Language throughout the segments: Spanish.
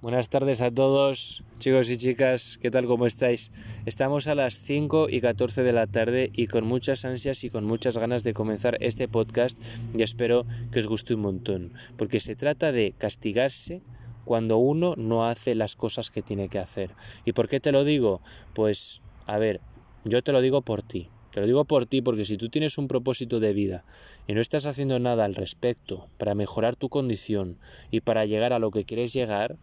Buenas tardes a todos, chicos y chicas, ¿qué tal? ¿Cómo estáis? Estamos a las 5 y 14 de la tarde y con muchas ansias y con muchas ganas de comenzar este podcast y espero que os guste un montón, porque se trata de castigarse cuando uno no hace las cosas que tiene que hacer. ¿Y por qué te lo digo? Pues, a ver, yo te lo digo por ti. Te lo digo por ti porque si tú tienes un propósito de vida y no estás haciendo nada al respecto para mejorar tu condición y para llegar a lo que quieres llegar,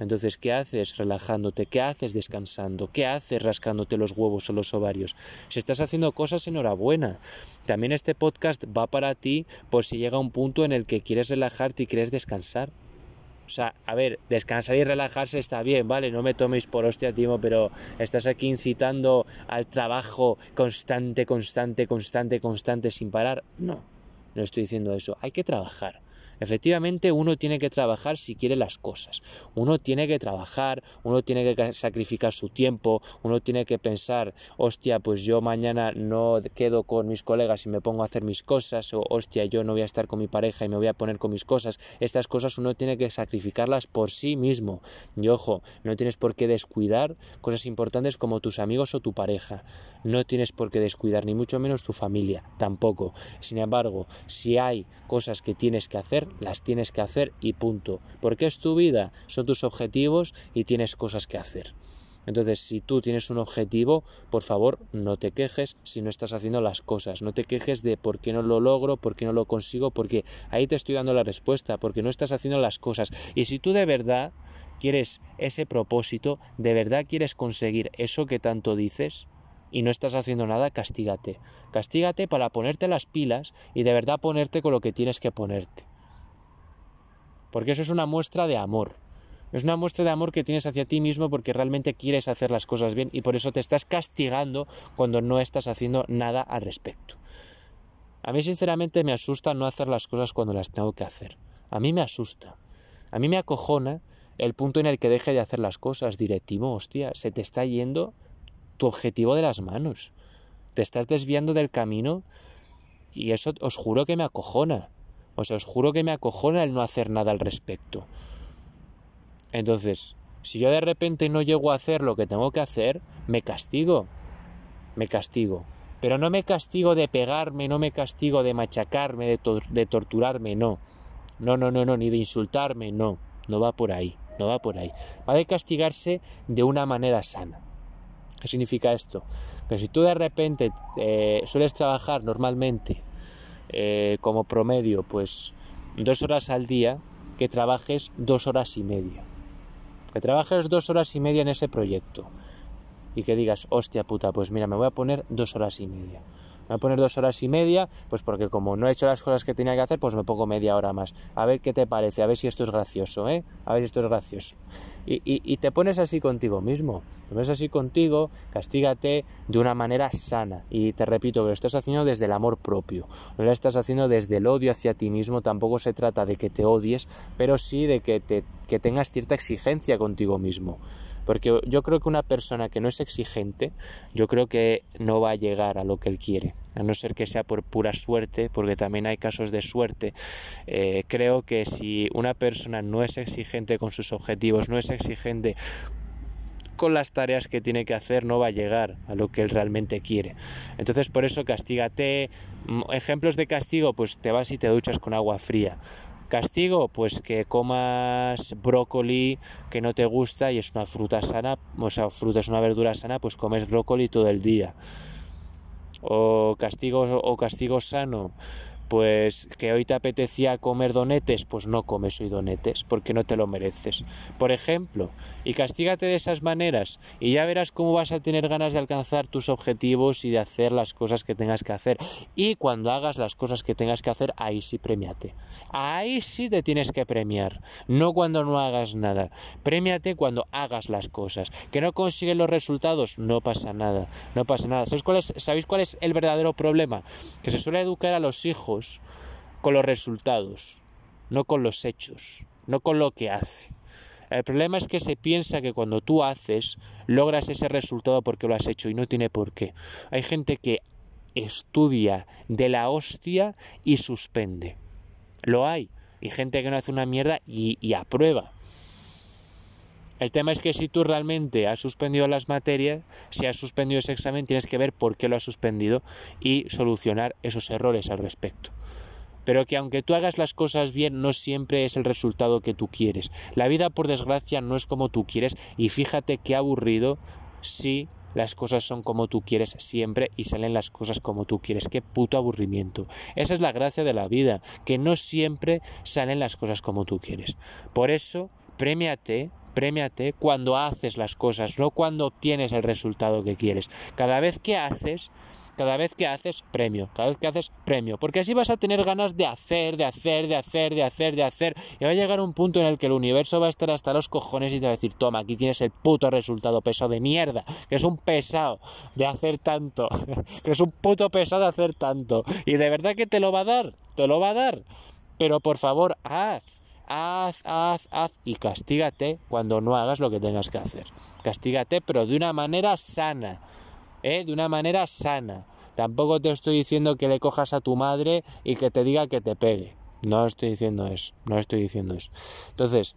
entonces, ¿qué haces relajándote? ¿Qué haces descansando? ¿Qué haces rascándote los huevos o los ovarios? Si estás haciendo cosas, enhorabuena. También este podcast va para ti por si llega un punto en el que quieres relajarte y quieres descansar. O sea, a ver, descansar y relajarse está bien, ¿vale? No me toméis por hostia, Timo, pero estás aquí incitando al trabajo constante, constante, constante, constante, sin parar. No, no estoy diciendo eso. Hay que trabajar. Efectivamente, uno tiene que trabajar si quiere las cosas. Uno tiene que trabajar, uno tiene que sacrificar su tiempo, uno tiene que pensar, hostia, pues yo mañana no quedo con mis colegas y me pongo a hacer mis cosas, o hostia, yo no voy a estar con mi pareja y me voy a poner con mis cosas. Estas cosas uno tiene que sacrificarlas por sí mismo. Y ojo, no tienes por qué descuidar cosas importantes como tus amigos o tu pareja. No tienes por qué descuidar, ni mucho menos tu familia, tampoco. Sin embargo, si hay cosas que tienes que hacer, las tienes que hacer y punto. Porque es tu vida, son tus objetivos y tienes cosas que hacer. Entonces, si tú tienes un objetivo, por favor, no te quejes si no estás haciendo las cosas. No te quejes de por qué no lo logro, por qué no lo consigo, porque ahí te estoy dando la respuesta, porque no estás haciendo las cosas. Y si tú de verdad quieres ese propósito, de verdad quieres conseguir eso que tanto dices, y no estás haciendo nada, castígate. Castígate para ponerte las pilas y de verdad ponerte con lo que tienes que ponerte. Porque eso es una muestra de amor. Es una muestra de amor que tienes hacia ti mismo porque realmente quieres hacer las cosas bien y por eso te estás castigando cuando no estás haciendo nada al respecto. A mí sinceramente me asusta no hacer las cosas cuando las tengo que hacer. A mí me asusta. A mí me acojona el punto en el que deje de hacer las cosas. Directivo, hostia, se te está yendo tu objetivo de las manos. Te estás desviando del camino y eso os juro que me acojona. O sea, os juro que me acojona el no hacer nada al respecto. Entonces, si yo de repente no llego a hacer lo que tengo que hacer, me castigo. Me castigo. Pero no me castigo de pegarme, no me castigo de machacarme, de, torturarme, no. No, no, no, no, ni de insultarme, no. No va por ahí, no va por ahí. Va de castigarse de una manera sana. ¿Qué significa esto? Que si tú de repente eh, sueles trabajar normalmente eh, como promedio, pues dos horas al día, que trabajes dos horas y media. Que trabajes dos horas y media en ese proyecto. Y que digas, hostia puta, pues mira, me voy a poner dos horas y media voy a poner dos horas y media, pues porque como no he hecho las cosas que tenía que hacer, pues me pongo media hora más. A ver qué te parece, a ver si esto es gracioso, ¿eh? A ver si esto es gracioso. Y, y te pones así contigo mismo, te pones así contigo, castígate de una manera sana. Y te repito, que lo estás haciendo desde el amor propio, no lo estás haciendo desde el odio hacia ti mismo, tampoco se trata de que te odies, pero sí de que, te, que tengas cierta exigencia contigo mismo. Porque yo creo que una persona que no es exigente, yo creo que no va a llegar a lo que él quiere, a no ser que sea por pura suerte, porque también hay casos de suerte. Eh, creo que si una persona no es exigente con sus objetivos, no es exigente con las tareas que tiene que hacer no va a llegar a lo que él realmente quiere. Entonces por eso castígate. Ejemplos de castigo, pues te vas y te duchas con agua fría. Castigo, pues que comas brócoli que no te gusta y es una fruta sana, o sea, fruta es una verdura sana, pues comes brócoli todo el día. O castigo o castigo sano, pues que hoy te apetecía comer donetes, pues no comes hoy donetes, porque no te lo mereces. Por ejemplo, y castígate de esas maneras y ya verás cómo vas a tener ganas de alcanzar tus objetivos y de hacer las cosas que tengas que hacer. Y cuando hagas las cosas que tengas que hacer, ahí sí premiate. Ahí sí te tienes que premiar, no cuando no hagas nada. Premiate cuando hagas las cosas. Que no consigues los resultados, no pasa nada, no pasa nada. ¿Sabéis cuál es, ¿sabéis cuál es el verdadero problema? Que se suele educar a los hijos con los resultados, no con los hechos, no con lo que hace. El problema es que se piensa que cuando tú haces, logras ese resultado porque lo has hecho y no tiene por qué. Hay gente que estudia de la hostia y suspende. Lo hay. Y gente que no hace una mierda y, aprueba. El tema es que si tú realmente has suspendido las materias, si has suspendido ese examen, tienes que ver por qué lo has suspendido y solucionar esos errores al respecto. Pero que aunque tú hagas las cosas bien, no siempre es el resultado que tú quieres. La vida, por desgracia, no es como tú quieres y fíjate qué aburrido si las cosas son como tú quieres siempre y salen las cosas como tú quieres. Qué puto aburrimiento. Esa es la gracia de la vida, que no siempre salen las cosas como tú quieres. Por eso, premiate, premiate cuando haces las cosas, no cuando obtienes el resultado que quieres. Cada vez que haces, cada vez que haces premio, cada vez que haces premio, porque así vas a tener ganas de hacer, de hacer, de hacer, de hacer, de hacer, y va a llegar un punto en el que el universo va a estar hasta los cojones y te va a decir, toma, aquí tienes el puto resultado pesado de mierda, que es un pesado de hacer tanto, que es un puto pesado de hacer tanto, y de verdad que te lo va a dar, te lo va a dar, pero por favor, haz, haz, haz, haz y castígate cuando no hagas lo que tengas que hacer. Castígate, pero de una manera sana. ¿eh? de una manera sana. Tampoco te estoy diciendo que le cojas a tu madre y que te diga que te pegue. No estoy diciendo eso, no estoy diciendo eso. Entonces,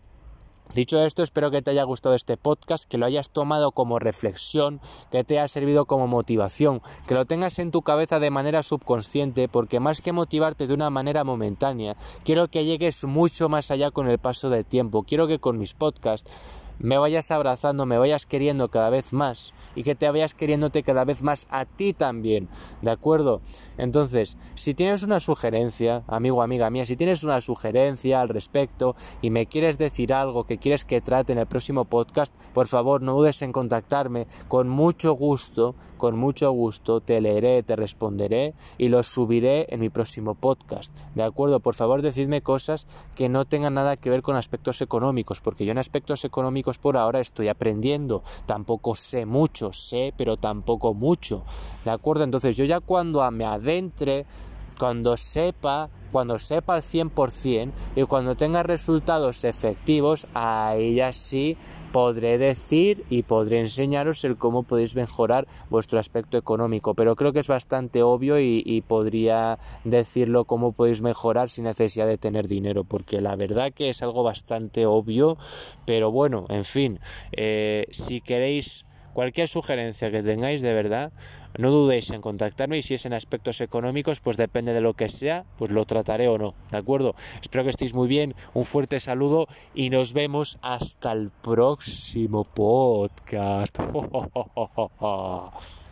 Dicho esto, espero que te haya gustado este podcast, que lo hayas tomado como reflexión, que te haya servido como motivación, que lo tengas en tu cabeza de manera subconsciente, porque más que motivarte de una manera momentánea, quiero que llegues mucho más allá con el paso del tiempo. Quiero que con mis podcasts me vayas abrazando, me vayas queriendo cada vez más y que te vayas queriéndote cada vez más a ti también, ¿de acuerdo? Entonces, si tienes una sugerencia, amigo, amiga mía, si tienes una sugerencia al respecto y me quieres decir algo que quieres que trate en el próximo podcast, por favor no dudes en contactarme, con mucho gusto, con mucho gusto te leeré, te responderé y lo subiré en mi próximo podcast, ¿de acuerdo? Por favor decidme cosas que no tengan nada que ver con aspectos económicos, porque yo en aspectos económicos por ahora estoy aprendiendo. Tampoco sé mucho, sé, pero tampoco mucho. ¿De acuerdo? Entonces yo ya cuando me adentre, cuando sepa, cuando sepa al 100% y cuando tenga resultados efectivos, ahí ya sí podré decir y podré enseñaros el cómo podéis mejorar vuestro aspecto económico. Pero creo que es bastante obvio y, podría decirlo cómo podéis mejorar sin necesidad de tener dinero, porque la verdad que es algo bastante obvio. Pero bueno, en fin, eh, si queréis Cualquier sugerencia que tengáis de verdad, no dudéis en contactarme y si es en aspectos económicos, pues depende de lo que sea, pues lo trataré o no, ¿de acuerdo? Espero que estéis muy bien, un fuerte saludo y nos vemos hasta el próximo podcast.